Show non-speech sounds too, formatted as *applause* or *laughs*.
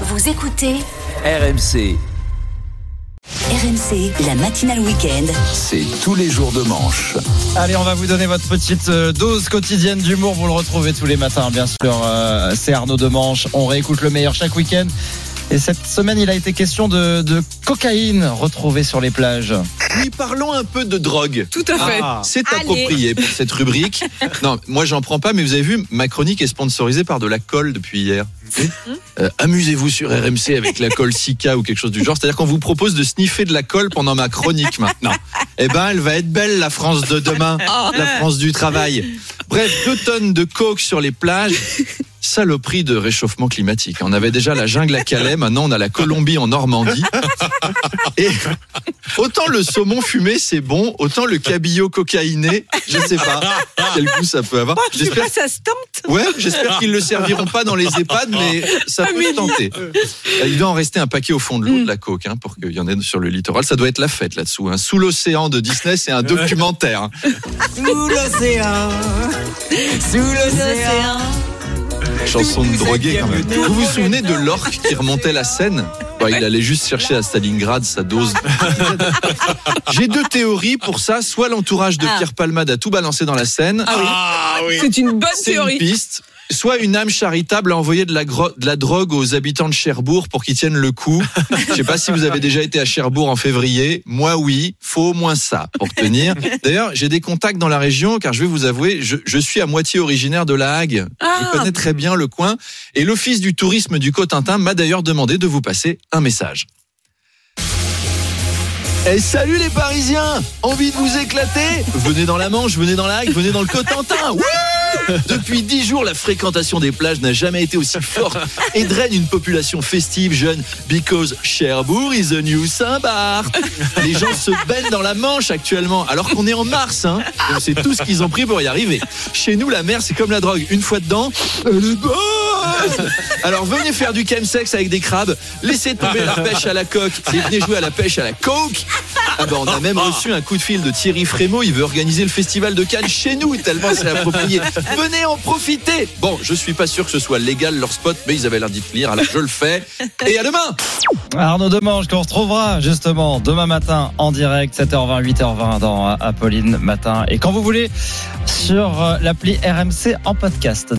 Vous écoutez RMC, RMC, la matinale week-end. c'est tous les jours de manche. Allez, on va vous donner votre petite euh, dose quotidienne d'humour. Vous le retrouvez tous les matins, bien sûr. Euh, c'est Arnaud Demanche. On réécoute le meilleur chaque week-end. Et cette semaine, il a été question de, de cocaïne retrouvée sur les plages. Oui, parlons un peu de drogue. Tout à fait. C'est Allez. approprié pour cette rubrique. *laughs* Non, moi j'en prends pas, mais vous avez vu, ma chronique est sponsorisée par de la colle depuis hier. Euh, Amusez-vous sur RMC avec la colle Sika ou quelque chose du genre. C'est-à-dire qu'on vous propose de sniffer de la colle pendant ma chronique maintenant. Eh ben, elle va être belle, la France de demain, la France du travail. Bref, deux tonnes de coke sur les plages. Saloperie de réchauffement climatique. On avait déjà la jungle à Calais, maintenant on a la Colombie en Normandie. Et autant le saumon fumé c'est bon, autant le cabillaud cocaïné, je sais pas quel goût ça peut avoir. Sais J'espère ça se tente. Ouais, j'espère qu'ils le serviront pas dans les EHPAD, mais ça peut se tenter. Il doit en rester un paquet au fond de l'eau de la coke, hein, pour qu'il y en ait sur le littoral. Ça doit être la fête là-dessous. Hein. Sous l'océan de Disney, c'est un documentaire. Sous l'océan, sous l'océan. Chanson de drogué quand même. Vous vous souvenez de l'orque qui remontait la Seine *laughs* Il allait juste chercher à Stalingrad sa dose. *laughs* J'ai deux théories pour ça. Soit l'entourage de Ah. Pierre Palmade a tout balancé dans la Seine. Ah oui. C'est une bonne C'est une théorie. piste. Soit une âme charitable a envoyé de la, de la drogue aux habitants de Cherbourg pour qu'ils tiennent le coup. Je sais pas si vous avez déjà été à Cherbourg en février. Moi, oui. Faut au moins ça pour tenir. D'ailleurs, j'ai des contacts dans la région car je vais vous avouer, je, je suis à moitié originaire de La Hague. Ah. Je connais très bien le coin. Et l'Office du tourisme du Cotentin m'a d'ailleurs demandé de vous passer un message. Eh salut les Parisiens Envie de vous éclater Venez dans la Manche, venez dans la Hague, venez dans le Cotentin Ouais Depuis dix jours, la fréquentation des plages n'a jamais été aussi forte et draine une population festive, jeune, because Cherbourg is a new Saint-Barth. Les gens se baignent dans la Manche actuellement, alors qu'on est en mars. Hein. C'est tout ce qu'ils ont pris pour y arriver. Chez nous, la mer, c'est comme la drogue. Une fois dedans, est bonne *laughs* Alors venez faire du chemsex avec des crabes, laissez tomber la pêche à la coque et venez jouer à la pêche à la coke. Ah bah, on a même reçu un coup de fil de Thierry Frémaux, il veut organiser le festival de Cannes chez nous, tellement c'est approprié. Venez en profiter Bon, je suis pas sûr que ce soit légal leur spot, mais ils avaient l'air d'y tenir, alors je le fais. Et à demain Arnaud Demange qu'on retrouvera justement demain matin en direct 7h20 8h20 dans Apolline matin et quand vous voulez sur euh, l'appli RMC en podcast.